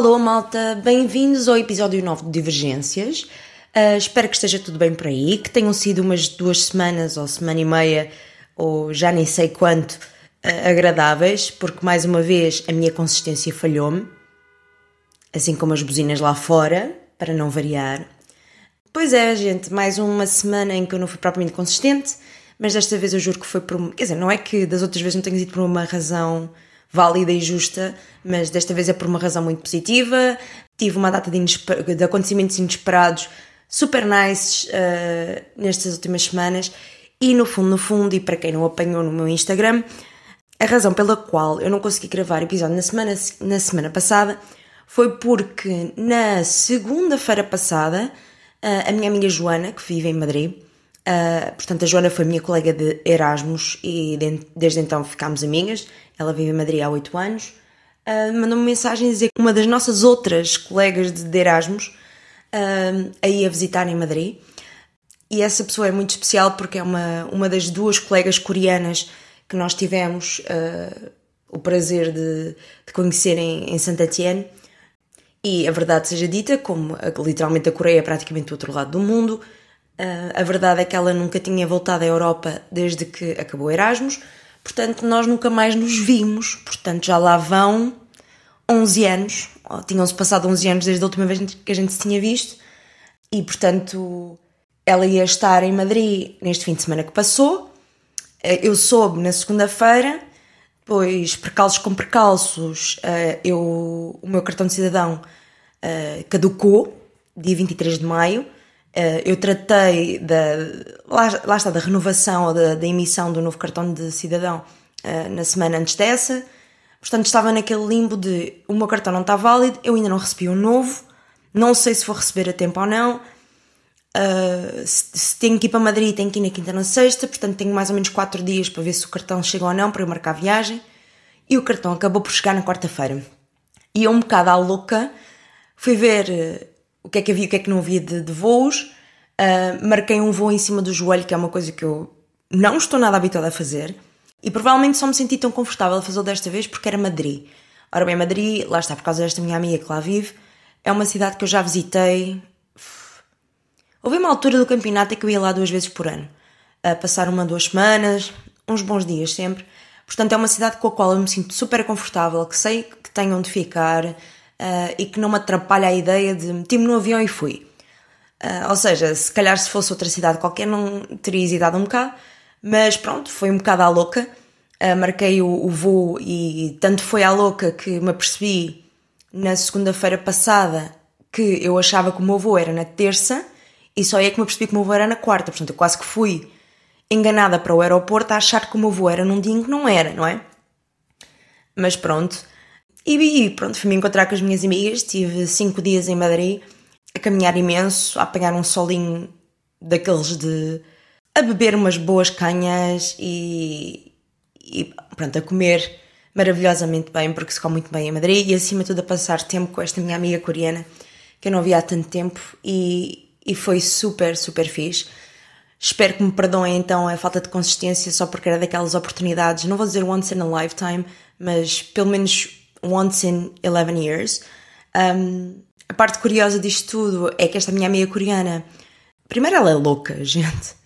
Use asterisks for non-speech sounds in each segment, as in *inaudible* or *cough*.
Alô, malta, bem-vindos ao episódio 9 de Divergências. Uh, espero que esteja tudo bem por aí, que tenham sido umas duas semanas ou semana e meia, ou já nem sei quanto, uh, agradáveis, porque mais uma vez a minha consistência falhou-me, assim como as buzinas lá fora, para não variar. Pois é, gente, mais uma semana em que eu não fui propriamente consistente, mas desta vez eu juro que foi por. Quer dizer, não é que das outras vezes não tenha sido por uma razão válida e justa, mas desta vez é por uma razão muito positiva. Tive uma data de, de acontecimentos inesperados super nice uh, nestas últimas semanas e no fundo, no fundo, e para quem não apanhou no meu Instagram, a razão pela qual eu não consegui gravar episódio na semana, na semana passada foi porque na segunda-feira passada uh, a minha amiga Joana, que vive em Madrid, uh, portanto a Joana foi minha colega de Erasmus e de, desde então ficámos amigas, ela vive em Madrid há oito anos, uh, mandou-me mensagem a dizer que uma das nossas outras colegas de, de Erasmus uh, a ir a visitar em Madrid. E essa pessoa é muito especial porque é uma, uma das duas colegas coreanas que nós tivemos uh, o prazer de, de conhecer em, em Saint Etienne. E a verdade seja dita, como literalmente a Coreia é praticamente do outro lado do mundo, a verdade é que ela nunca tinha voltado à Europa desde que acabou Erasmus Portanto, nós nunca mais nos vimos. Portanto, já lá vão 11 anos. Tinham-se passado 11 anos desde a última vez que a gente se tinha visto. E, portanto, ela ia estar em Madrid neste fim de semana que passou. Eh, eu soube na segunda-feira, depois, percalços com percalços, eh, eu, o meu cartão de cidadão caducou, dia 23 de maio. Uh, eu tratei da, lá, lá, está, da renovação ou da, da, emissão do novo cartão de cidadão uh, na semana antes dessa. Portanto, estava naquele limbo de o meu cartão não está válido, eu ainda não recebi um novo, não sei se vou receber a tempo ou não. Uh, se, se, tenho que ir para Madrid, tenho que ir na quinta na sexta, portanto tenho mais ou menos 4 dias para ver se o cartão chega ou não para eu marcar a viagem. E o cartão acabou por chegar na quarta-feira. E eu, um bocado à louca, fui ver o que é que havia o que é que não havia de, de voos. Uh, marquei um voo em cima do joelho, que é uma coisa que eu não estou nada habituada a fazer. E provavelmente só me senti tão confortável a fazê-lo desta vez porque era Madrid. Ora bem, Madrid, lá está, por causa desta minha amiga que lá vive, é uma cidade que eu já visitei. Houve uma altura do campeonato em que eu ia lá duas vezes por ano. A passar uma, duas semanas, uns bons dias sempre. Portanto, é uma cidade com a qual eu me sinto super confortável, que sei que tenho onde ficar, uh, e que não me atrapalha a ideia de meti-me no avião e fui. Uh, ou seja, se calhar se fosse outra cidade qualquer não teria hesitado um bocado, mas pronto, foi um bocado à louca. Uh, marquei o, o voo e tanto foi à louca que me apercebi na segunda-feira passada que eu achava que o meu voo era na terça e só é que me apercebi que o meu voo era na quarta. Portanto, eu quase que fui enganada para o aeroporto a achar que o meu voo era num dia em que não era, não é? Mas pronto, e, pronto, fui-me encontrar com as minhas amigas, tive cinco dias em Madrid, a caminhar imenso, a apanhar um solinho daqueles de... a beber umas boas canhas e, e pronto, a comer maravilhosamente bem, porque se come muito bem em Madrid e acima de tudo a passar tempo com esta minha amiga coreana, que eu não via há tanto tempo e, e foi super, super fixe. Espero que me perdoem então a falta de consistência só porque era daquelas oportunidades, não vou dizer once in a lifetime, mas pelo menos once in 11 years. Um, a parte curiosa disto tudo é que esta minha amiga coreana, primeiro ela é louca, *laughs* gente.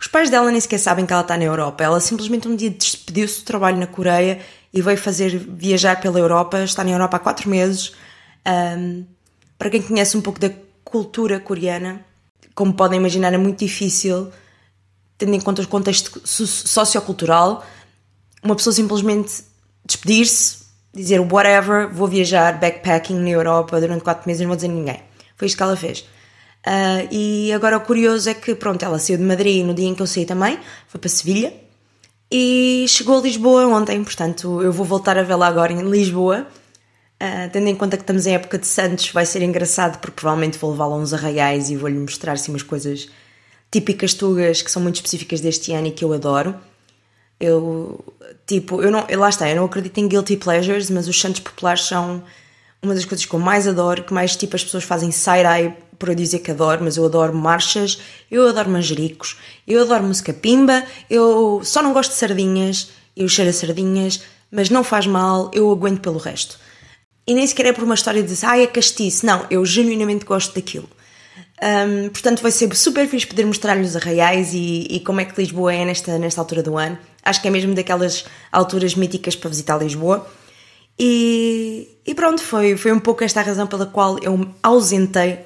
Os pais dela nem sequer sabem que ela está na Europa. Ela simplesmente um dia despediu-se do trabalho na Coreia e veio fazer viajar pela Europa. Está na Europa há quatro meses. Um, para quem conhece um pouco da cultura coreana, como podem imaginar, é muito difícil, tendo em conta o contexto sociocultural, uma pessoa simplesmente despedir-se, dizer whatever, vou viajar backpacking na Europa durante 4 meses não vou dizer a ninguém. Foi isto que ela fez. Uh, e agora o curioso é que, pronto, ela saiu de Madrid no dia em que eu saí também, foi para Sevilha e chegou a Lisboa ontem, portanto eu vou voltar a vê-la agora em Lisboa. Uh, tendo em conta que estamos em época de Santos, vai ser engraçado porque provavelmente vou levá-la a uns arraiais e vou-lhe mostrar assim, umas coisas típicas tugas que são muito específicas deste ano e que eu adoro. Eu, tipo, eu não, lá está, eu não acredito em guilty pleasures, mas os santos populares são uma das coisas que eu mais adoro, que mais tipo as pessoas fazem side-eye por eu dizer que adoro, mas eu adoro marchas, eu adoro manjericos, eu adoro música pimba, eu só não gosto de sardinhas, eu cheiro a sardinhas, mas não faz mal, eu aguento pelo resto. E nem sequer é por uma história de ah, é castiço. Não, eu genuinamente gosto daquilo. Um, portanto, vai ser super fixe poder mostrar-lhe os arraiais e, e, como é que Lisboa é nesta, nesta altura do ano. Acho que é mesmo daquelas alturas míticas para visitar Lisboa. E, e pronto, foi, foi um pouco esta a razão pela qual eu me ausentei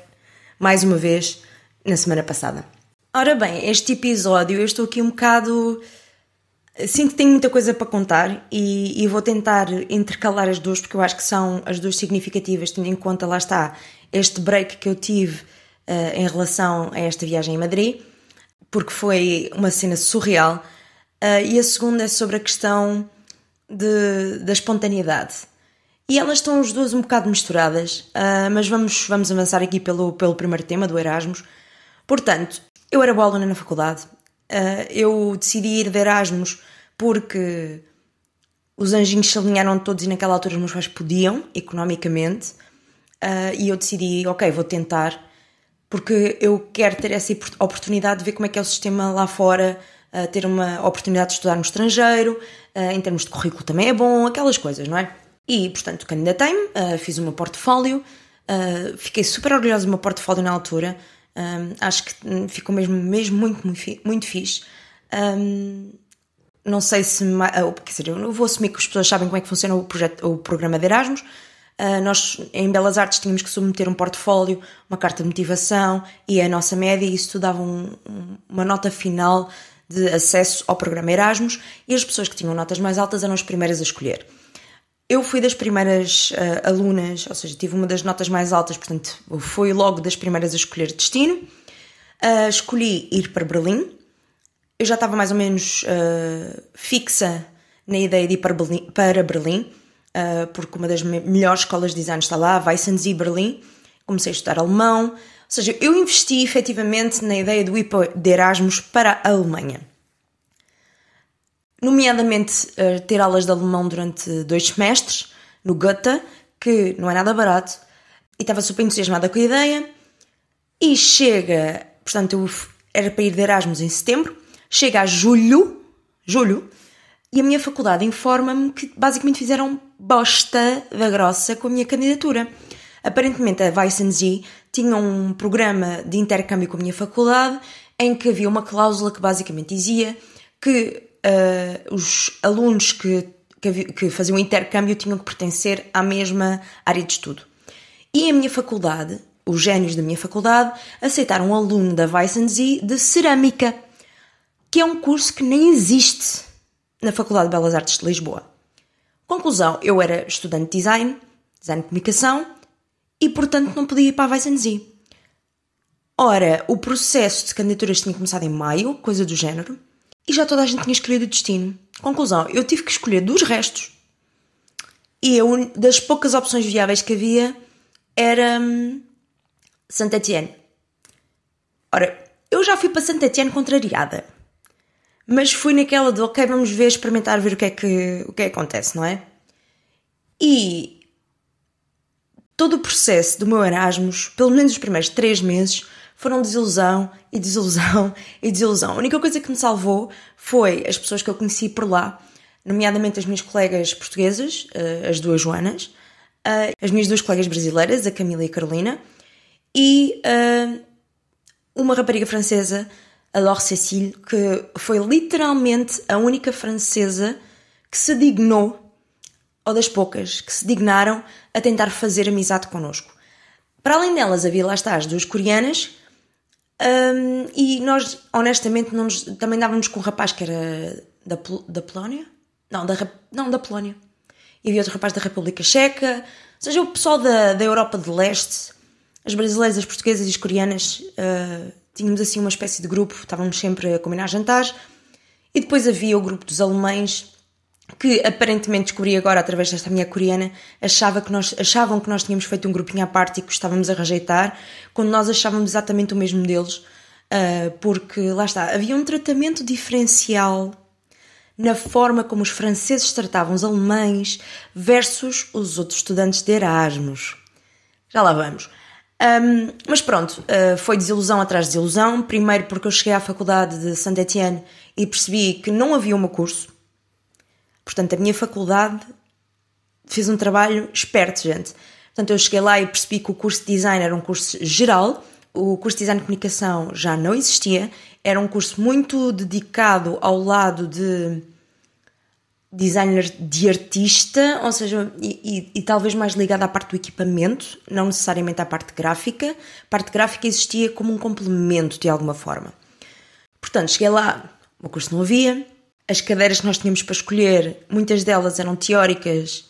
mais uma vez na semana passada. Ora bem, este episódio eu estou aqui um bocado. Sinto que tenho muita coisa para contar e, e, vou tentar intercalar as duas porque eu acho que são as duas significativas, tendo em conta, lá está, este break que eu tive uh, em relação a esta viagem em Madrid, porque foi uma cena surreal. Uh, e a segunda é sobre a questão de, da espontaneidade. E elas estão as duas um bocado misturadas, uh, mas vamos, vamos avançar aqui pelo, pelo primeiro tema do Erasmus. Portanto, eu era boa aluna na faculdade. Uh, eu decidi ir de Erasmus porque os anjinhos se alinharam todos e naquela altura os meus pais podiam, economicamente. E eu decidi, ok, vou tentar, porque eu quero ter essa oportunidade de ver como é que é o sistema lá fora, uh, ter uma oportunidade de estudar no estrangeiro, em termos de currículo também é bom, aquelas coisas, não é? E, portanto, candidatei-me, fiz o meu portfólio, fiquei super orgulhosa do meu portfólio na altura, um, acho que ficou mesmo, mesmo muito, muito, muito fixe. Um, não sei se. Quer dizer, eu vou assumir que as pessoas sabem como é que funciona o, projeto, o programa de Erasmus. Uh, nós, em Belas Artes, tínhamos que submeter um portfólio, uma carta de motivação e a nossa média, e isso dava um, uma nota final de acesso ao programa Erasmus. E as pessoas que tinham notas mais altas eram as primeiras a escolher. Eu fui das primeiras uh, alunas, ou seja, tive uma das notas mais altas, portanto, fui logo das primeiras a escolher destino. Uh, escolhi ir para Berlim. Eu já estava mais ou menos uh, fixa na ideia de ir para Berlim, para Berlim porque uma das me melhores escolas de design está lá, Weissensee Berlim. Comecei a estudar alemão. Seja, eu investi efetivamente na ideia do ir de Erasmus para a Alemanha nomeadamente uh, ter aulas de alemão durante dois semestres no Goethe, que não é nada barato, e estava super entusiasmada com a ideia. E chega, portanto, eu era para ir de Erasmus em setembro, chega a julho, julho, e a minha faculdade informa-me que basicamente fizeram bosta da grossa com a minha candidatura. Aparentemente a Weissensee tinha um programa de intercâmbio com a minha faculdade em que havia uma cláusula que basicamente dizia que uh, os alunos que, que, que faziam intercâmbio tinham que pertencer à mesma área de estudo. E a minha faculdade, os génios da minha faculdade, aceitaram um aluno da Weissensee de cerâmica, que é um curso que nem existe na Faculdade de Belas Artes de Lisboa. Conclusão, eu era estudante de design, design de comunicação, e portanto não podia ir para a Weissensee. Ora, o processo de candidaturas tinha começado em maio, coisa do género, e já toda a gente tinha escolhido o destino. Conclusão, eu tive que escolher dos restos. E eu, das poucas opções viáveis que havia era hum, Saint Etienne. Ora, eu já fui para Saint Etienne contrariada. Mas fui naquela de, ok, vamos ver, experimentar, ver o que é que, o que, é que acontece, não é? E todo o processo do meu Erasmus, pelo menos os primeiros três meses, foram desilusão e desilusão e desilusão. A única coisa que me salvou foi as pessoas que eu conheci por lá, nomeadamente as minhas colegas portuguesas, eh, as duas Joanas, eh, as minhas duas colegas brasileiras, a Camila e a Carolina, e eh, uma rapariga francesa, a Laure Cécile, que foi literalmente a única francesa que se dignou, ou das poucas, que se dignaram a tentar fazer amizade connosco. Para além delas, havia lá está as duas coreanas um, e nós, honestamente, nos, também dávamos com um rapaz que era da, da Polónia? Não, da, não, da Polónia. E havia outro rapaz da República Checa. Ou seja, o pessoal da, da Europa de Leste, as brasileiras, as portuguesas e as coreanas, uh, tínhamos assim uma espécie de grupo, estávamos sempre a combinar jantares. E depois havia o grupo dos alemães, que aparentemente descobri agora através desta minha coreana, achava que nós, achavam que nós tínhamos feito um grupinho à parte e que estávamos a rejeitar, quando nós achávamos exatamente o mesmo deles, uh, porque lá está, havia um tratamento diferencial na forma como os franceses tratavam os alemães versus os outros estudantes de Erasmus. Já lá vamos. Um, mas pronto, uh, foi desilusão atrás de desilusão. Primeiro porque eu cheguei à faculdade de Saint-Étienne e percebi que não havia meu curso Portanto, a minha faculdade fez um trabalho esperto, gente. Portanto, eu cheguei lá e percebi que o curso de design era um curso geral, o curso de design de comunicação já não existia, era um curso muito dedicado ao lado de designer de artista, ou seja, e, e, e, talvez mais ligado à parte do equipamento, não necessariamente à parte gráfica. A parte gráfica existia como um complemento de alguma forma. Portanto, cheguei lá, o curso não havia, as cadeiras que nós tínhamos para escolher, muitas delas eram teóricas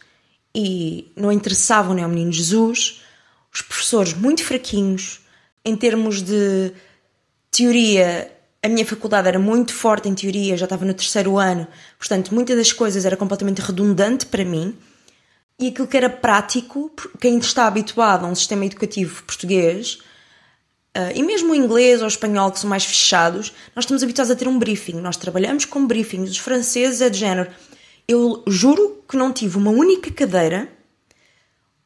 e não interessavam nem ao menino Jesus, os professores muito fraquinhos, em termos de teoria a minha faculdade era muito forte em teoria, já estava no terceiro ano, portanto, muitas das coisas era completamente redundante para mim. E aquilo que era prático, quem está habituado a um sistema educativo português, uh, e mesmo o inglês ou o espanhol, que são mais fechados, nós estamos habituados a ter um briefing. Nós trabalhamos com briefings. Os franceses é de género. Eu juro que não tive uma única cadeira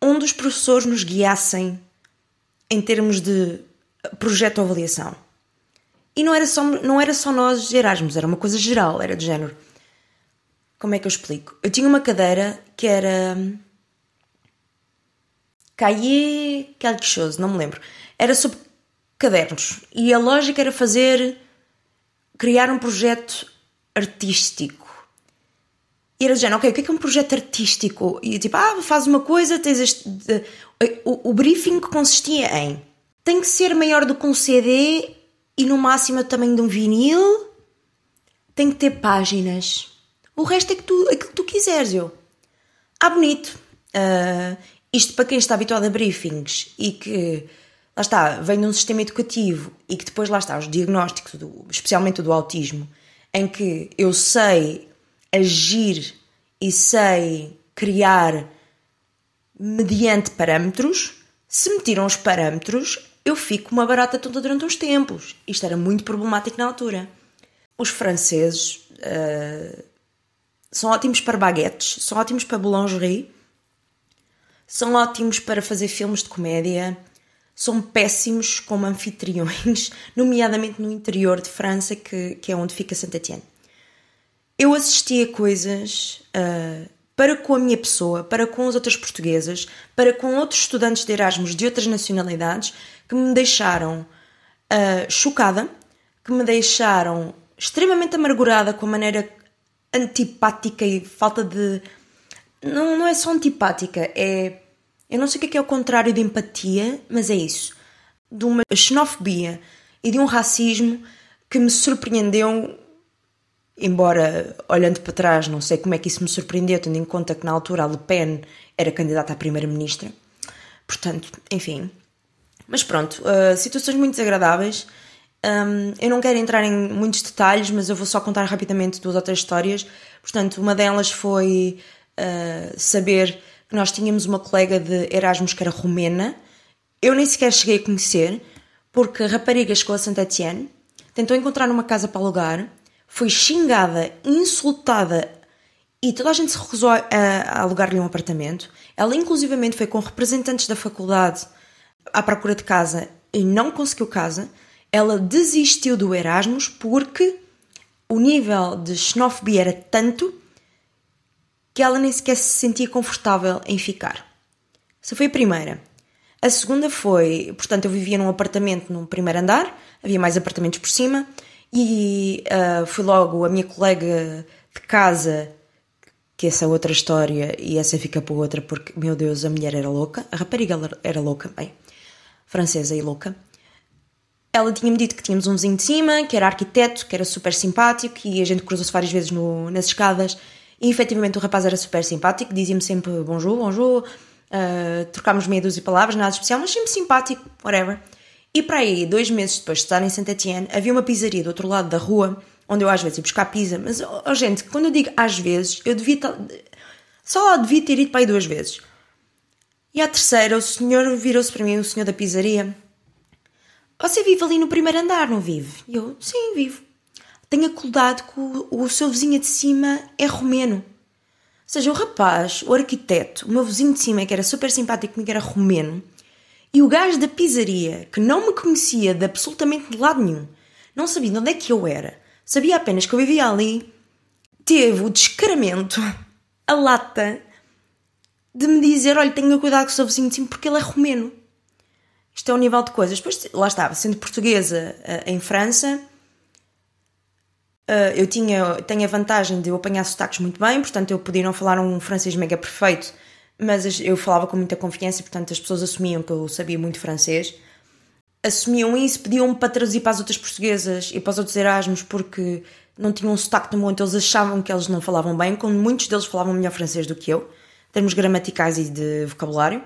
onde os professores nos guiassem em termos de projeto ou avaliação. E não era só, não era só nós Erasmus, era uma coisa geral, era de género. Como é que eu explico? Eu tinha uma cadeira que era. Cahier quelque chose, não me lembro. Era sobre cadernos. E a lógica era fazer. criar um projeto artístico. E era género, ok, o que é, que é um projeto artístico? E tipo, ah, faz uma coisa, tens este. O, o briefing consistia em. Tem que ser maior do que um CD e no máximo o tamanho de um vinil. Tem que ter páginas. O resto é que tu, aquilo que tu quiseres, eu. Ah, bonito. Uh, isto para quem está habituado a briefings e que, lá está, vem de um sistema educativo e que depois lá está os diagnósticos, do, especialmente do autismo, em que eu sei agir e sei criar mediante parâmetros. Se me tiram os parâmetros, eu fico uma barata tonta durante uns tempos. Isto era muito problemático na altura. Os franceses uh, são ótimos para baguetes, são ótimos para boulangerie, são ótimos para fazer filmes de comédia, são péssimos como anfitriões, *laughs* nomeadamente no interior de França, que, que é onde fica Saint-Étienne. Eu assisti a coisas uh, para com a minha pessoa, para com as outras portuguesas, para com outros estudantes de Erasmus de outras nacionalidades, que me deixaram uh, chocada, que me deixaram extremamente amargurada com a maneira antipática e falta de. Não, não é só antipática, é. Eu não sei o que é, que é o contrário de empatia, mas é isso. De uma xenofobia e de um racismo que me surpreendeu, embora olhando para trás não sei como é que isso me surpreendeu, tendo em conta que na altura a Le Pen era candidata à primeira-ministra. Portanto, enfim, mas pronto, uh, situações muito desagradáveis. Um, eu não quero entrar em muitos detalhes, mas eu vou só contar rapidamente duas ou três histórias. Portanto, uma delas foi uh, saber que nós tínhamos uma colega de Erasmus que era romena. Eu nem sequer cheguei a conhecer, porque a rapariga chegou a Saint Etienne, tentou encontrar uma casa para alugar, foi xingada, insultada e toda a gente se recusou a, a alugar-lhe um apartamento. Ela, inclusivamente, foi com representantes da faculdade à procura de casa e não conseguiu casa, ela desistiu do Erasmus porque o nível de xenofobia era tanto que ela nem sequer se sentia confortável em ficar. Essa foi a primeira. A segunda foi, portanto, eu vivia num apartamento num primeiro andar, havia mais apartamentos por cima, e uh, fui logo a minha colega de casa, que essa é outra história, e essa fica para outra, porque, meu Deus, a mulher era louca, a rapariga era louca, bem, francesa e louca. Ela tinha-me dito que tínhamos um vizinho de cima, que era arquiteto, que era super simpático, e a gente cruzou-se várias vezes no, nas escadas. E efetivamente o rapaz era super simpático, dizia-me sempre bonjour, bonjour, uh, trocámos meia dúzia de palavras, nada especial, mas sempre simpático, whatever. E para aí, dois meses depois de estar em Saint Etienne, havia uma pizzaria do outro lado da rua, onde eu às vezes ia buscar pizza, mas, oh, gente, quando eu digo às vezes, eu devia só devia ter ido para aí duas vezes. E à terceira, o senhor virou-se para mim, o senhor da pizzaria. Você vive ali no primeiro andar, não vive? E eu, sim, vivo. Tenha cuidado que o, o seu vizinho de cima é romeno. Ou seja, o rapaz, o arquiteto, o meu vizinho de cima, que era super simpático comigo, era romeno. E o gajo da pizzaria, que não me conhecia de absolutamente de lado nenhum, não sabia de onde é que eu era, sabia apenas que eu vivia ali, teve o descaramento, a lata de me dizer: olha, tenha cuidado com o seu vizinho de cima porque ele é romeno. Isto é o nível de coisas. Depois, lá estava, sendo portuguesa uh, em França, uh, eu tinha, tenho a vantagem de eu apanhar sotaques muito bem, portanto eu podia não falar um francês mega perfeito, mas eu falava com muita confiança, portanto as pessoas assumiam que eu sabia muito francês. Assumiam isso, pediam-me para traduzir para as outras portuguesas e para os outros Erasmus porque não tinham um sotaque tão bom, então eles achavam que eles não falavam bem, quando muitos deles falavam melhor francês do que eu, em termos gramaticais e de vocabulário.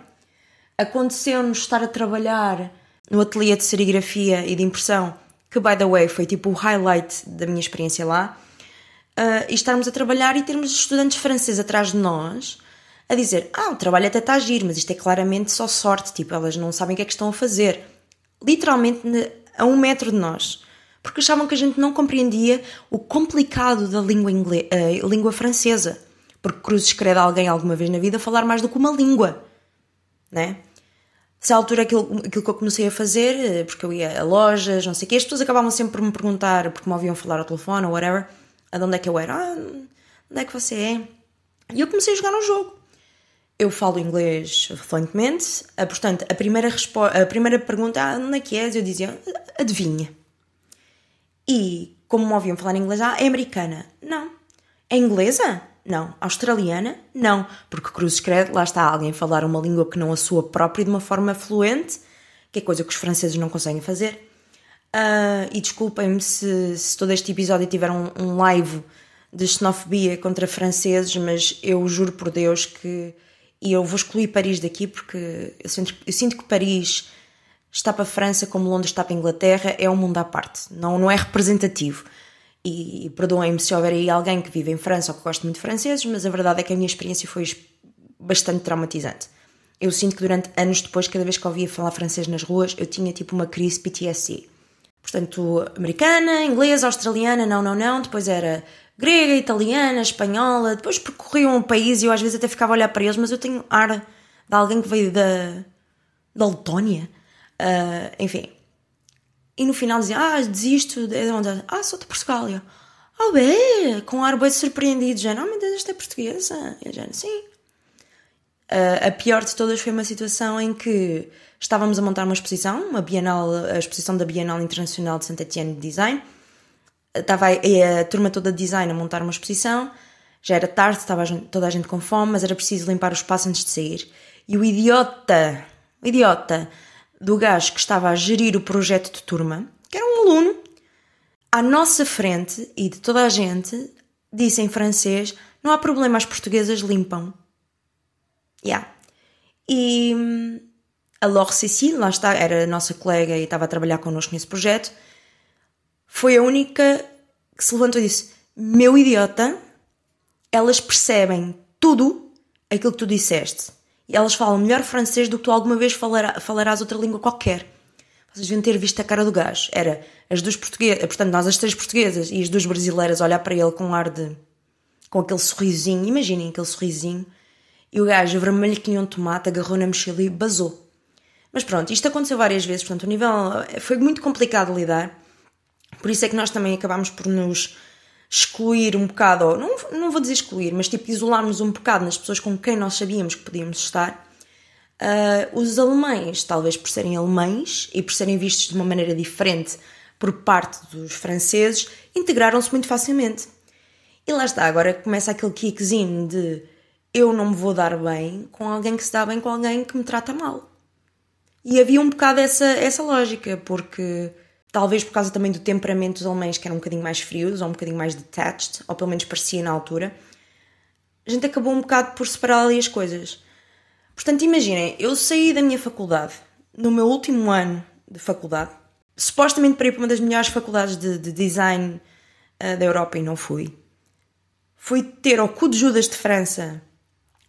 Aconteceu-nos estar a trabalhar no ateliê de serigrafia e de impressão, que, by the way, foi tipo o highlight da minha experiência lá, uh, e estarmos a trabalhar e termos estudantes franceses atrás de nós a dizer: Ah, o trabalho até está a agir, mas isto é claramente só sorte, tipo, elas não sabem o que é que estão a fazer. Literalmente a um metro de nós. Porque achavam que a gente não compreendia o complicado da língua, inglês, uh, língua francesa. Porque cruzes crede alguém alguma vez na vida falar mais do que uma língua, né? Se altura aquilo, aquilo que eu comecei a fazer, eh, porque eu ia a lojas, não sei o quê, as pessoas acabavam sempre por me perguntar, porque me ouviam falar ao telefone ou whatever, de onde é que eu era, ah, onde é que você é? E eu comecei a jogar no jogo eu falo inglês fluentemente, ah, portanto, a primeira, a primeira pergunta, ah, onde é que és? Eu dizia, adivinha. E, como me ouviam falar inglês, ah, é americana. Não. É inglesa? Não. Australiana? Não. Porque Cruzes Credo, lá está alguém falar uma língua que não a sua própria de uma forma fluente, que é coisa que os franceses não conseguem fazer. Uh, e desculpem-me se, se, todo este episódio tiver um, um live de xenofobia contra franceses, mas eu juro por Deus que e eu vou excluir Paris daqui porque eu sinto, eu sinto que Paris está para a França como Londres está para a Inglaterra, é um mundo à parte, não, não é representativo. E, perdoem-me se houver aí alguém que vive em França ou que gosta muito de franceses, mas a verdade é que a minha experiência foi bastante traumatizante. Eu sinto que durante anos depois, cada vez que ouvia falar francês nas ruas, eu tinha tipo uma crise PTSD. Portanto, americana, inglesa, australiana, não, não, não. Depois era grega, italiana, espanhola, depois percorriam o país e eu às vezes até ficava a olhar para eles, mas eu tenho ar de alguém que veio da, da Letónia, uh, enfim. E no final dizia, ah, desisto, de onde? Ah, sou de Portugal. eu, ah, bem, com ar bem surpreendido, já, não, meu Deus, esta é portuguesa. Eu já, sim. Uh, a pior de todas foi uma situação em que estávamos a montar uma exposição, uma Bienal, a exposição da Bienal Internacional de Saint-Étienne de Design, estava a, a, turma toda de design a montar uma exposição, já era tarde, estava toda a gente com fome, mas era preciso limpar o espaço antes de sair. E o idiota, o idiota do gajo que estava a gerir o projeto de turma, que era um aluno, à nossa frente e de toda a gente, disse em francês: Não há problema, as portuguesas limpam. Yeah. E hum, a Laure Cécile, lá está, era a nossa colega e estava a trabalhar connosco nesse projeto foi a única que se levantou e disse: Meu idiota, elas percebem tudo aquilo que tu disseste. E elas falam melhor francês do que tu alguma vez falará, falarás outra língua qualquer. Vocês deviam ter visto a cara do gajo. Era as duas portuguesas, portanto, nós as três portuguesas e as duas brasileiras olhar para ele com um ar de. com aquele sorrisinho. Imaginem aquele sorrisinho. E o gajo, vermelho que nem um tomate, agarrou na mochila e basou. Mas pronto, isto aconteceu várias vezes, portanto, o nível foi muito complicado de lidar. Por isso é que nós também acabámos por nos excluir um bocado, ou não, não vou dizer excluir, mas tipo isolarmos um bocado nas pessoas com quem nós sabíamos que podíamos estar. Uh, os alemães, talvez por serem alemães e por serem vistos de uma maneira diferente por parte dos franceses, integraram-se muito facilmente. E lá está, agora começa aquele kickzinho de eu não me vou dar bem com alguém que se dá bem com alguém que me trata mal. E havia um bocado essa, essa lógica, porque Talvez por causa também do temperamento dos alemães, que eram um bocadinho mais frios, ou um bocadinho mais detached, ou pelo menos parecia na altura. A gente acabou um bocado por separar ali as coisas. Portanto, imaginem, eu saí da minha faculdade, no meu último ano de faculdade, supostamente para ir para uma das melhores faculdades de, de design uh, da Europa e não fui. Fui ter ao cu de Judas de França,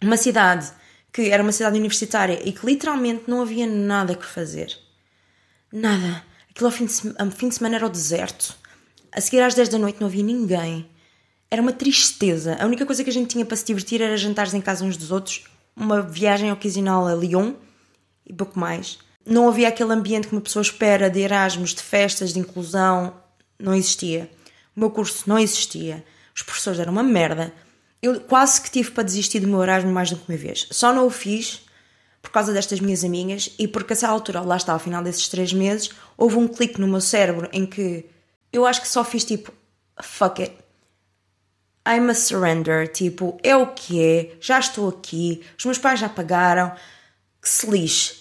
uma cidade que era uma cidade universitária e que literalmente não havia nada que fazer. Nada. Aquilo ao fim de, ao fim de semana era o deserto. A seguir às 10 da noite não havia ninguém. Era uma tristeza. A única coisa que a gente tinha para se divertir era jantares em casa uns dos outros, uma viagem ocasional a Lyon e pouco mais. Não havia aquele ambiente que uma pessoa espera de Erasmus, de festas, de inclusão. Não existia. O meu curso não existia. Os professores eram uma merda. eu quase que tive para desistir do meu Erasmus mais do que uma vez. Só não o fiz por causa destas minhas amigas e porque a essa altura, lá está, ao final desses três meses, houve um clique no meu cérebro em que eu acho que só fiz tipo, fuck it. I'm a surrender, tipo, é o que é, já estou aqui, os meus pais já pagaram, que se lixe.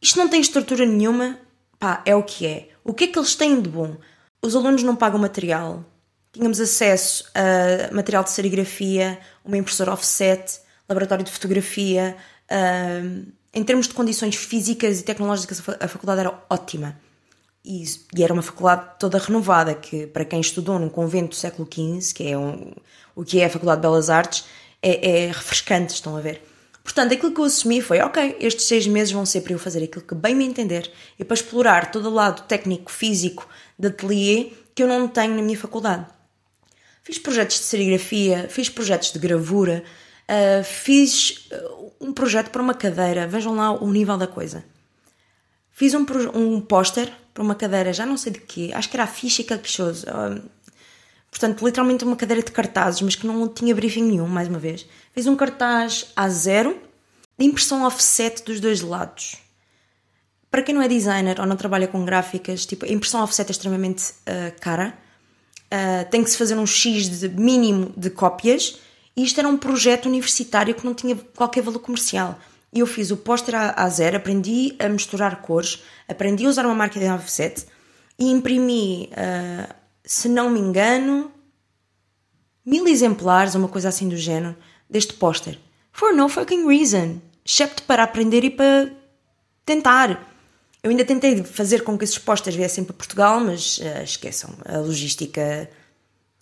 Isto não tem estrutura nenhuma, pá, é o que é. O que é que eles têm de bom? Os alunos não pagam material, tínhamos acesso a material de serigrafia, uma impressora offset, laboratório de fotografia. Em termos de condições físicas e tecnológicas, a faculdade era ótima. E, e, era uma faculdade toda renovada, que para quem estudou num convento do século XV, que é um, o que é a Faculdade de Belas Artes, é, é refrescante, estão a ver. Portanto, aquilo que eu assumi foi: ok, estes seis meses vão ser para eu fazer aquilo que bem me entender e para explorar todo o lado técnico, físico, de ateliê que eu não tenho na minha faculdade. Fiz projetos de serigrafia, fiz projetos de gravura, uh, fiz uh, um projeto para uma cadeira, vejam lá o nível da coisa. Fiz um, um póster para uma cadeira, já não sei de quê, acho que era a ficha caprichoso. Uh, portanto, literalmente uma cadeira de cartazes, mas que não tinha briefing nenhum, mais uma vez. Fiz um cartaz a zero, de impressão offset dos dois lados. Para quem não é designer ou não trabalha com gráficas, tipo, a impressão offset é extremamente uh, cara uh, tem que se fazer um X de mínimo de cópias, e isto era um projeto universitário que não tinha qualquer valor comercial. Eu fiz o póster a, zero, aprendi a misturar cores, aprendi a usar uma marca de offset e imprimi, uh, se não me engano, mil exemplares, uma coisa assim do género, deste póster. For no fucking reason. Excepto para aprender e para tentar. Eu ainda tentei fazer com que esses postas viessem para Portugal, mas uh, esqueçam, a logística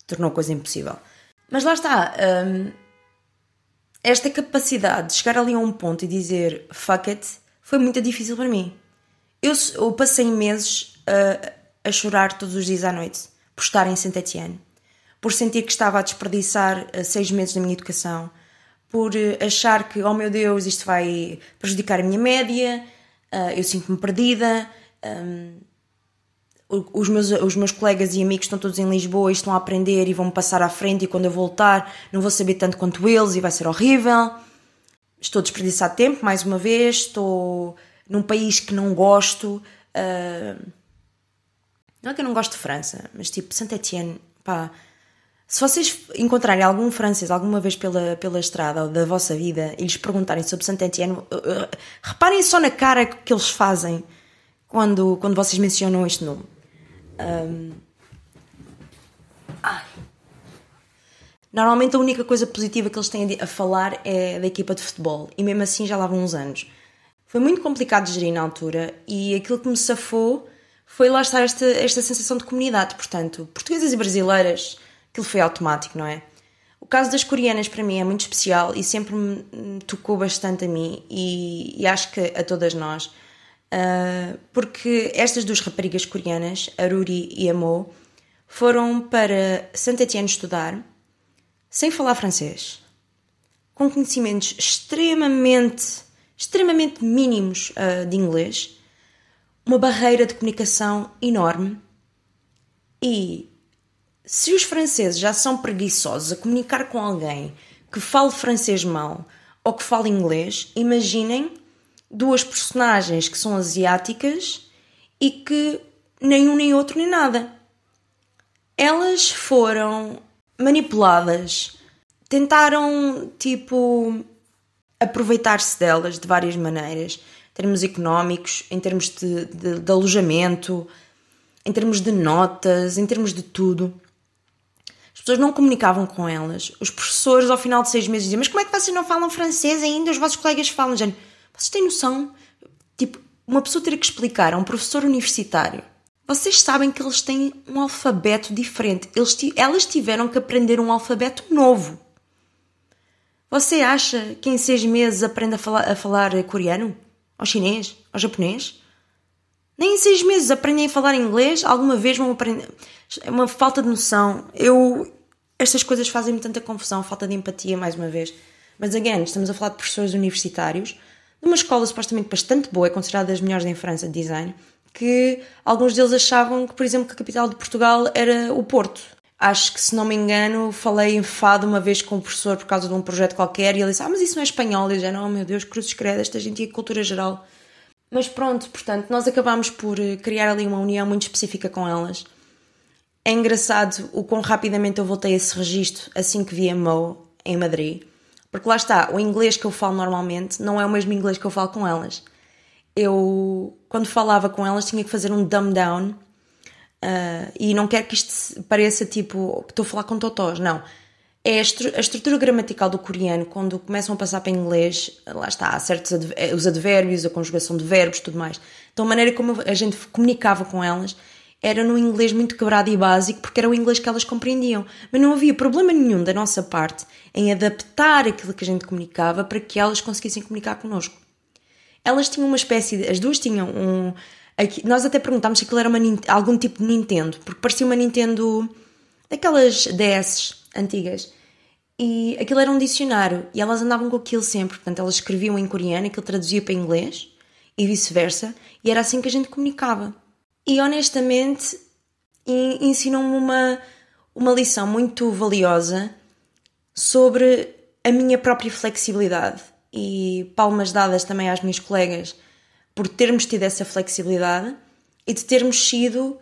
tornou a coisa impossível. Mas lá está, um, esta capacidade de chegar ali a um ponto e dizer fuck it foi muito difícil para mim. Eu, eu passei meses uh, a chorar todos os dias à noite por estar em Saint Etienne, por sentir que estava a desperdiçar uh, seis meses da minha educação, por uh, achar que, oh meu Deus, isto vai prejudicar a minha média uh, eu sinto-me perdida. Um, os meus, os meus colegas e amigos estão todos em Lisboa e estão a aprender e vão-me passar à frente e quando eu voltar não vou saber tanto quanto eles e vai ser horrível. Estou a desperdiçar tempo, mais uma vez, estou num país que não gosto. Uh, não é que eu não gosto de França, mas tipo, Saint-Étienne, pá, se vocês encontrarem algum francês alguma vez pela, pela estrada ou da vossa vida e lhes perguntarem sobre Saint-Étienne, reparem só na cara que eles fazem quando, quando vocês mencionam este nome. Um... Normalmente a única coisa positiva que eles têm a falar é da equipa de futebol e mesmo assim já lá vão uns anos. Foi muito complicado de gerir na altura e aquilo que me safou foi lá estar esta, esta sensação de comunidade. Portanto, portuguesas e brasileiras aquilo foi automático, não é? O caso das coreanas para mim é muito especial e sempre me tocou bastante a mim e, e acho que a todas nós, uh, porque estas duas raparigas coreanas, a Ruri e a Mo, foram para Saint Etienne estudar sem falar francês, com conhecimentos extremamente, extremamente mínimos uh, de inglês, uma barreira de comunicação enorme. E se os franceses já são preguiçosos a comunicar com alguém que fale francês mal ou que fale inglês, imaginem duas personagens que são asiáticas e que nem um nem outro nem nada. Elas foram manipuladas, tentaram tipo aproveitar-se delas de várias maneiras, em termos económicos, em termos de, de, de alojamento, em termos de notas, em termos de tudo. As pessoas não comunicavam com elas. Os professores, ao final de seis meses, diziam: Mas como é que vocês não falam francês ainda? Os vossos colegas falam. Vocês têm noção? Tipo, uma pessoa ter que explicar a um professor universitário. Vocês sabem que eles têm um alfabeto diferente. Eles, elas tiveram que aprender um alfabeto novo. Você acha que em seis meses aprende a falar, a falar coreano? Ou chinês? Ou japonês? Nem em seis meses aprendem a falar inglês? Alguma vez vão aprender? É uma falta de noção. Eu. Estas coisas fazem-me tanta confusão, falta de empatia, mais uma vez. Mas, again, estamos a falar de professores universitários, de uma escola supostamente bastante boa, é considerada das melhores em França de design, que alguns deles achavam que, por exemplo, que a capital de Portugal era o Porto. acho que se não me engano, falei em fado uma vez com o professor por causa de um projeto qualquer e ele disse: Ah, mas isso não é espanhol. E eu já, não, meu Deus, cruzes credo, esta gente tinha cultura geral. Mas pronto, portanto, nós acabámos por eh, criar ali uma união muito específica com elas. É engraçado o quão rapidamente eu voltei a esse registro assim que vi a Mo em Madrid. Porque lá está, o inglês que eu falo normalmente não é o mesmo inglês que eu falo com elas. Eu, quando falava com elas, tinha que fazer um dumb down. Uh, e não quero que isto pareça tipo que estou a falar com totós, não. É a, estru a, estrutura gramatical do coreano, quando começam a passar para inglês, lá está, há certos os advérbios, a conjugação de verbos, tudo mais. Então a maneira como a gente comunicava com elas era no inglês muito quebrado e básico, porque era o inglês que elas compreendiam. Mas não havia problema nenhum da nossa parte em adaptar aquilo que a gente comunicava para que elas conseguissem comunicar connosco. Elas tinham uma espécie de. As duas tinham um. Aqui, nós até perguntámos se aquilo era uma, algum tipo de Nintendo, porque parecia uma Nintendo. daquelas DS antigas. E aquilo era um dicionário e elas andavam com aquilo sempre. Portanto, elas escreviam em coreano, aquilo traduzia para inglês e vice-versa, e era assim que a gente comunicava. E honestamente ensinou-me uma, uma lição muito valiosa sobre a minha própria flexibilidade. E palmas dadas também às minhas colegas por termos tido essa flexibilidade e de termos sido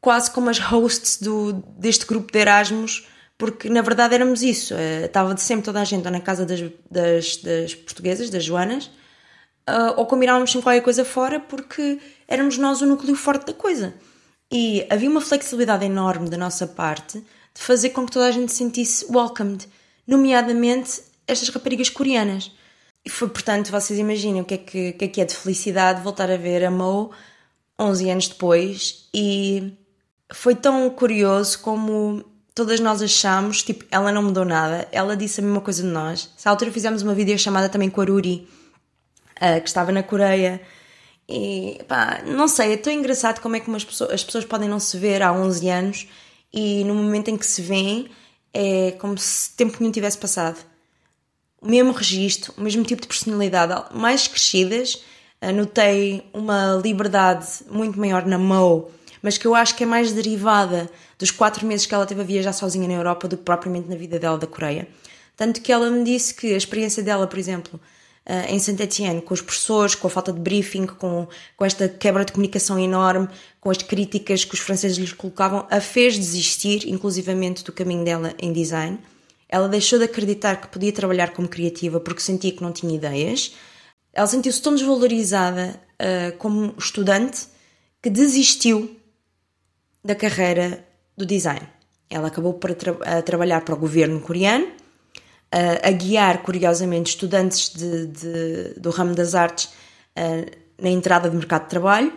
quase como as hosts do, deste grupo de Erasmus, porque na verdade éramos isso. Eh, estava sempre toda a gente na casa das, das, das portuguesas, das Joanas, uh, ou combinávamos sempre qualquer coisa fora porque éramos nós o núcleo forte da coisa. E havia uma flexibilidade enorme da nossa parte de fazer com que toda a gente se sentisse welcomed, nomeadamente estas raparigas coreanas. E foi, portanto, vocês imaginem o que é que, que, é, que é de felicidade voltar a ver a Mo 11 anos depois e foi tão curioso como todas nós achámos, tipo, ela não mudou nada, ela disse a mesma coisa de nós. Essa altura fizemos uma videochamada também com a Ruri, uh, que estava na Coreia. E pá, não sei, é tão engraçado como é que pessoas, as pessoas podem não se ver há 11 anos e no momento em que se veem é como se tempo nenhum tivesse passado. O mesmo registro, o mesmo tipo de personalidade, mais crescidas. Ah, notei uma liberdade muito maior na Mo, mas que eu acho que é mais derivada dos quatro meses que ela teve a viajar sozinha na Europa do que propriamente na vida dela da Coreia. Tanto que ela me disse que a experiência dela, por exemplo, uh, em Saint-Etienne, com os professores, com a falta de briefing, com, com esta quebra de comunicação enorme, com as críticas que os franceses lhes colocavam, a fez desistir, inclusivamente, do caminho dela em design. Ela deixou de acreditar que podia trabalhar como criativa porque sentia que não tinha ideias. Ela sentiu-se tão desvalorizada uh, como estudante que desistiu da carreira do design. Ela acabou por tra trabalhar para o governo coreano a guiar, curiosamente, estudantes de, de, do ramo das artes na entrada do mercado de trabalho,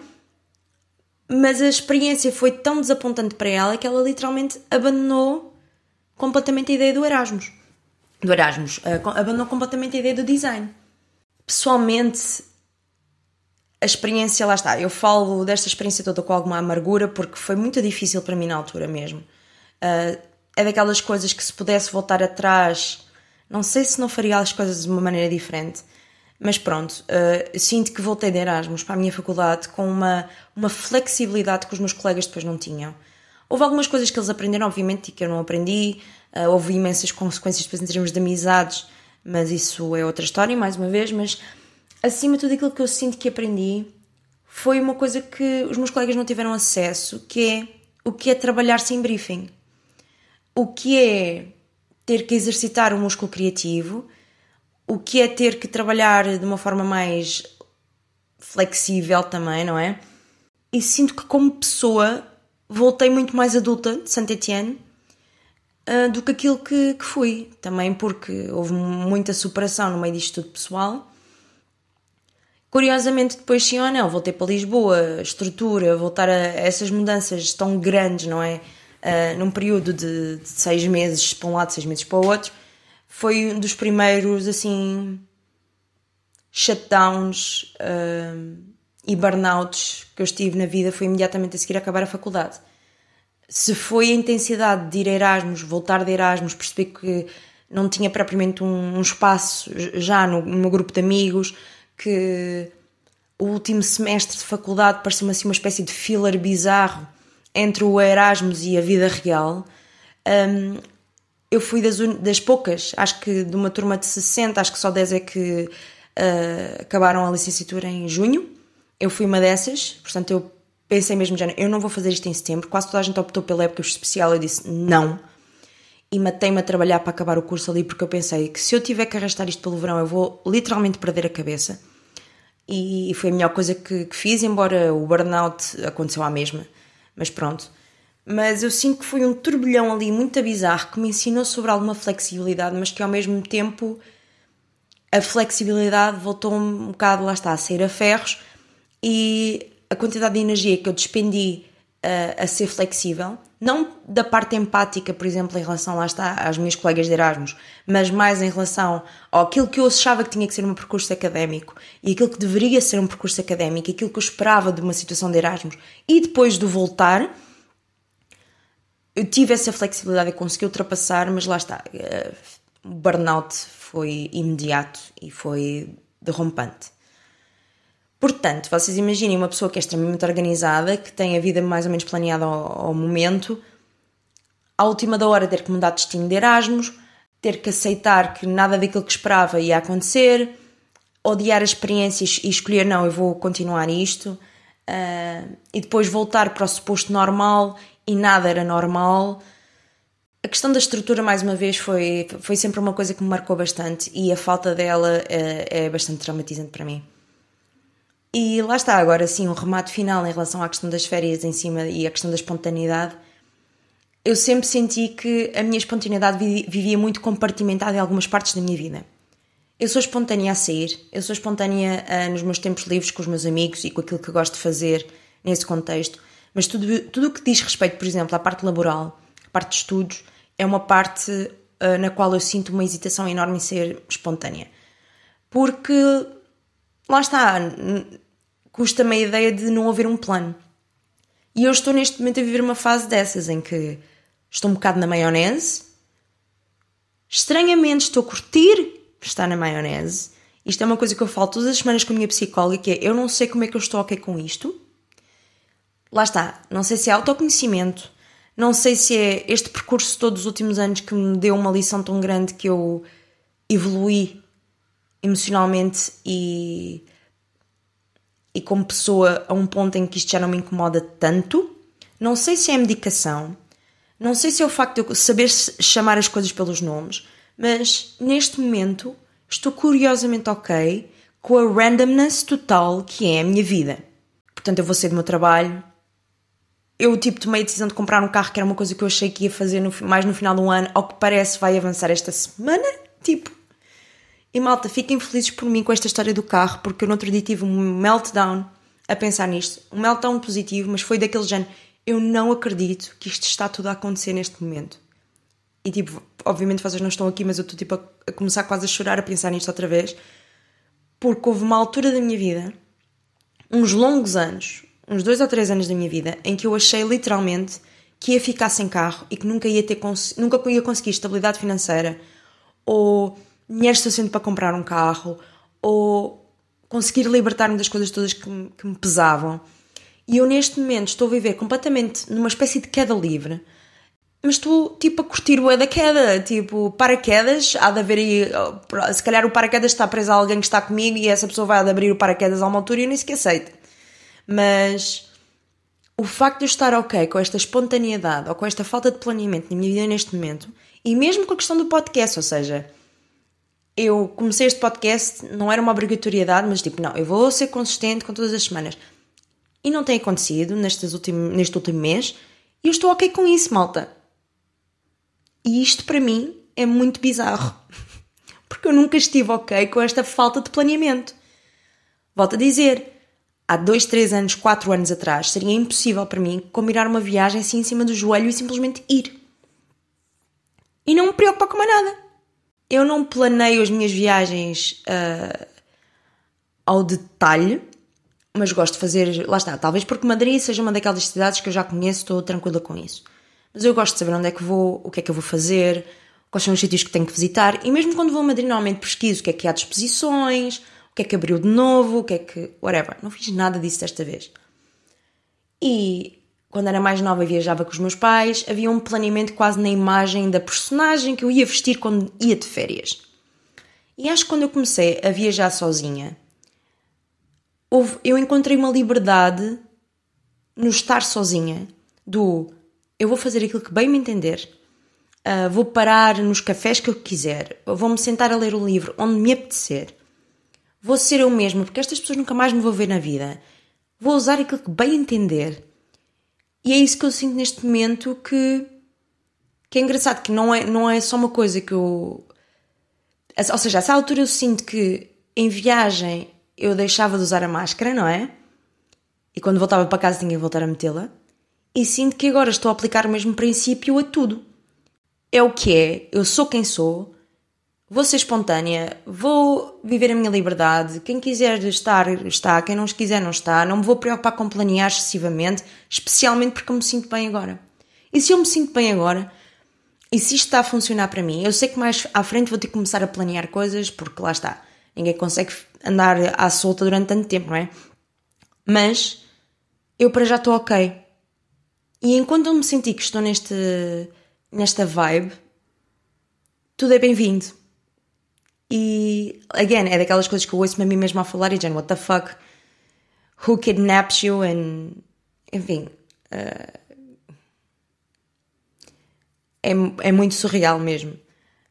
mas a experiência foi tão desapontante para ela que ela literalmente abandonou completamente a ideia do Erasmus. Do Erasmus, abandonou completamente a ideia do design. Pessoalmente, a experiência, lá está, eu falo desta experiência toda com alguma amargura porque foi muito difícil para mim na altura mesmo. Uh, é daquelas coisas que se pudesse voltar atrás não sei se não faria as coisas de uma maneira diferente, mas pronto, uh, sinto que voltei de Erasmus para a minha faculdade com uma, uma flexibilidade que os meus colegas depois não tinham. Houve algumas coisas que eles aprenderam, obviamente, e que eu não aprendi, uh, houve imensas consequências depois em termos de amizades, mas isso é outra história, mais uma vez. Mas acima de tudo, aquilo que eu sinto que aprendi foi uma coisa que os meus colegas não tiveram acesso, que é o que é trabalhar sem briefing. O que é ter que exercitar o músculo criativo, o que é ter que trabalhar de uma forma mais flexível também, não é? E sinto que, como pessoa, voltei muito mais adulta de Saint Etienne uh, do que aquilo que, que, fui. Também porque houve muita superação no meio disto tudo pessoal. Curiosamente, depois sim ou não, voltei para Lisboa, estrutura, voltar a essas mudanças tão grandes, não é? Uh, num período de, de, seis meses para um lado, seis meses para o outro, foi um dos primeiros, assim, shutdowns uh, e burnouts que eu estive na vida, foi imediatamente a seguir a acabar a faculdade. Se foi a intensidade de ir a Erasmus, voltar de Erasmus, perceber que não tinha propriamente um, um espaço já no, no meu grupo de amigos, que o último semestre de faculdade parecia-me assim uma espécie de filler bizarro entre o Erasmus e a vida real, um, eu fui das, das, poucas, acho que de uma turma de 60, acho que só 10 é que uh, acabaram a licenciatura em junho. Eu fui uma dessas, portanto eu pensei mesmo, já, eu não vou fazer isto em setembro. Quase toda a gente optou pela época especial, eu disse não. E matei-me a trabalhar para acabar o curso ali, porque eu pensei que se eu tiver que arrastar isto pelo verão, eu vou literalmente perder a cabeça. E foi a melhor coisa que, que fiz, embora o burnout aconteceu à mesma. Mas pronto. Mas eu sinto que foi um turbilhão ali muito bizarro que me ensinou sobre alguma flexibilidade, mas que ao mesmo tempo a flexibilidade voltou um bocado, lá está, a sair a ferros e a quantidade de energia que eu despendi a, a ser flexível, não da parte empática, por exemplo, em relação, lá está, às minhas colegas de Erasmus, mas mais em relação àquilo que eu achava que tinha que ser um percurso académico e aquilo que deveria ser um percurso académico, aquilo que eu esperava de uma situação de Erasmus e depois de voltar, eu tive essa flexibilidade e consegui ultrapassar, mas lá está, eh, o burnout foi imediato e foi derrompante. Portanto, vocês imaginem uma pessoa que é extremamente organizada, que tem a vida mais ou menos planeada ao, ao momento, à última da hora ter que mudar de destino de Erasmus, ter que aceitar que nada daquilo que esperava ia acontecer, odiar as experiências e escolher, não, eu vou continuar isto, uh, e depois voltar para o suposto normal e nada era normal. A questão da estrutura, mais uma vez, foi, foi sempre uma coisa que me marcou bastante e a falta dela é, é bastante traumatizante para mim. E lá está, agora sim, um remate final em relação à questão das férias em cima e à questão da espontaneidade. Eu sempre senti que a minha espontaneidade vivia muito compartimentada em algumas partes da minha vida. Eu sou espontânea a sair, eu sou espontânea uh, nos meus tempos livres com os meus amigos e com aquilo que gosto de fazer nesse contexto, mas tudo, tudo o que diz respeito, por exemplo, à parte laboral, à parte de estudos, é uma parte uh, na qual eu sinto uma hesitação enorme em ser espontânea. Porque lá está, custa-me a ideia de não haver um plano. E eu estou neste momento a viver uma fase dessas em que estou um bocado na maionese, estranhamente estou a curtir estar na maionese. Isto é uma coisa que eu falo todas as semanas com a minha psicóloga, que é eu não sei como é que eu estou ok com isto. Lá está, não sei se é autoconhecimento, não sei se é este percurso todos os últimos anos que me deu uma lição tão grande que eu evolui emocionalmente e, e como pessoa a um ponto em que isto já não me incomoda tanto. Não sei se é a medicação, não sei se é o facto de eu saber chamar as coisas pelos nomes, mas neste momento estou curiosamente ok com a randomness total que é a minha vida. Portanto, eu vou sair do meu trabalho. Eu, tipo, tomei a decisão de comprar um carro, que era uma coisa que eu achei que ia fazer no, mais no final do ano. Ao que parece, vai avançar esta semana. Tipo, e malta, fiquem felizes por mim com esta história do carro, porque eu no outro dia tive um meltdown a pensar nisto. Um meltdown positivo, mas foi daquele género. Eu não acredito que isto está tudo a acontecer neste momento. E tipo, obviamente vocês não estão aqui, mas eu estou tipo a, a começar quase a chorar a pensar nisto outra vez. Porque houve uma altura da minha vida, uns longos anos, uns dois ou três anos da minha vida, em que eu achei literalmente que ia ficar sem carro e que nunca ia ter nunca ia conseguir estabilidade financeira ou dinheiro suficiente para comprar um carro ou conseguir libertar-me das coisas todas que me, que me pesavam. E eu neste momento estou a viver completamente numa espécie de queda livre, mas estou tipo a curtir o da queda, tipo paraquedas, há de haver aí, se calhar o paraquedas está preso a alguém que está comigo e essa pessoa vai abrir o paraquedas a uma altura e eu nem sequer aceito. Mas o facto de eu estar ok com esta espontaneidade ou com esta falta de planeamento na minha vida neste momento, e mesmo com a questão do podcast, ou seja, eu comecei este podcast, não era uma obrigatoriedade, mas tipo, não, eu vou ser consistente com todas as semanas. E não tem acontecido nestes último, neste último mês, e eu estou ok com isso, malta. E isto para mim é muito bizarro, *laughs* porque eu nunca estive ok com esta falta de planeamento. Volto a dizer, há dois, três anos, quatro anos atrás, seria impossível para mim combinar uma viagem assim em cima do joelho e simplesmente ir. E não me preocupar com mais nada eu não planeio as minhas viagens uh, ao detalhe, mas gosto de fazer. Lá está, talvez porque Madrid seja uma daquelas cidades que eu já conheço, estou tranquila com isso. Mas eu gosto de saber onde é que vou, o que é que eu vou fazer, quais são os sítios que tenho que visitar, e mesmo quando vou a Madrid, normalmente pesquiso o que é que há de exposições, o que é que abriu de novo, o que é que. whatever. Não fiz nada disso desta vez. E quando era mais nova viajava com os meus pais, havia um planeamento quase na imagem da personagem que eu ia vestir quando ia de férias. E acho que quando eu comecei a viajar sozinha, houve, eu encontrei uma liberdade no estar sozinha, do eu vou fazer aquilo que bem me entender, uh, vou parar nos cafés que eu quiser, vou-me sentar a ler o livro onde me apetecer, vou ser eu mesma, porque estas pessoas nunca mais me vão ver na vida, vou usar aquilo que bem entender. E é isso que eu sinto neste momento que, que é engraçado, que não é, não é só uma coisa que eu. Ou seja, a essa altura eu sinto que em viagem eu deixava de usar a máscara, não é? E quando voltava para casa tinha que voltar a metê-la. E sinto que agora estou a aplicar o mesmo princípio a tudo. É o que é, eu sou quem sou, vou ser espontânea, vou viver a minha liberdade. Quem quiser estar, está. Quem não quiser, não está. Não me vou preocupar com planear excessivamente, especialmente porque eu me sinto bem agora. E se eu me sinto bem agora, e se isto está a funcionar para mim, eu sei que mais à frente vou ter que começar a planear coisas, porque lá está. Ninguém consegue andar à solta durante tanto tempo, não é? Mas eu para já estou ok. E enquanto eu me senti que estou neste, nesta vibe, tudo é bem-vindo. E, again, é daquelas coisas que eu ouço-me a mim mesma a falar e já, what the fuck? Who kidnaps you? And, enfim. Uh, é, é muito surreal mesmo.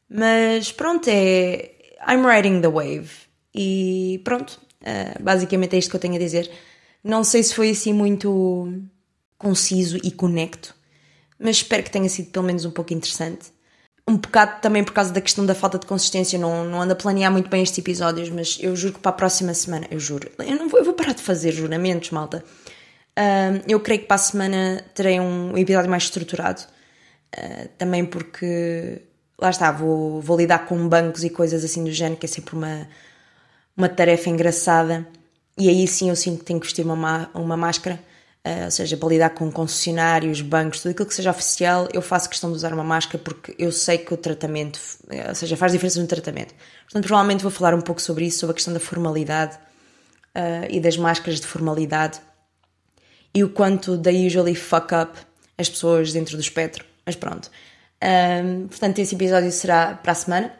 Mas pronto, é. I'm riding the wave. E pronto, uh, basicamente é isto que eu tenho a dizer. Não sei se foi assim muito conciso e conecto, mas espero que tenha sido pelo menos um pouco interessante. Um bocado também por causa da questão da falta de consistência, não, não ando a planear muito bem estes episódios, mas eu juro que para a próxima semana, eu juro, eu não vou, eu vou parar de fazer juramentos, malta. Uh, eu creio que para a semana terei um episódio mais estruturado, uh, também porque lá está, vou, vou lidar com bancos e coisas assim do género, que é sempre uma, uma tarefa engraçada. E aí sim eu sinto que tenho que vestir uma, uma máscara uh, ou seja, para lidar com concessionários, bancos, tudo aquilo que seja oficial, eu faço questão de usar uma máscara porque eu sei que o tratamento, ou seja, faz diferença no tratamento. Portanto, provavelmente vou falar um pouco sobre isso, sobre a questão da formalidade uh, e das máscaras de formalidade e o quanto they usually fuck up as pessoas dentro do espectro. Mas pronto. Um, portanto, esse episódio será para a semana.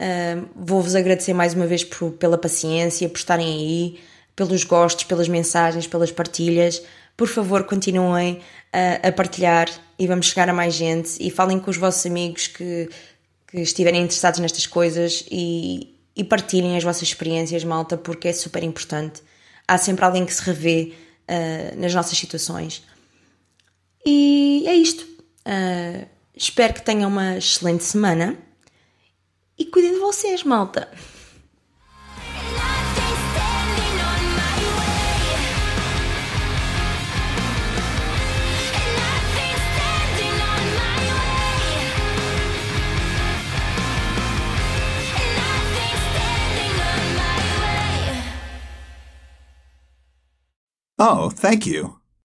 Um, Vou-vos agradecer mais uma vez por, pela paciência, por estarem aí pelos gostos, pelas mensagens, pelas partilhas. Por favor, continuem a, a partilhar e vamos chegar a mais gente. E falem com os vossos amigos que, que estiverem interessados nestas coisas e, e partilhem as vossas experiências, malta, porque é super importante. Há sempre alguém que se revê uh, nas nossas situações. E é isto. Uh, espero que tenham uma excelente semana e cuidem de vocês, malta. Oh, thank you.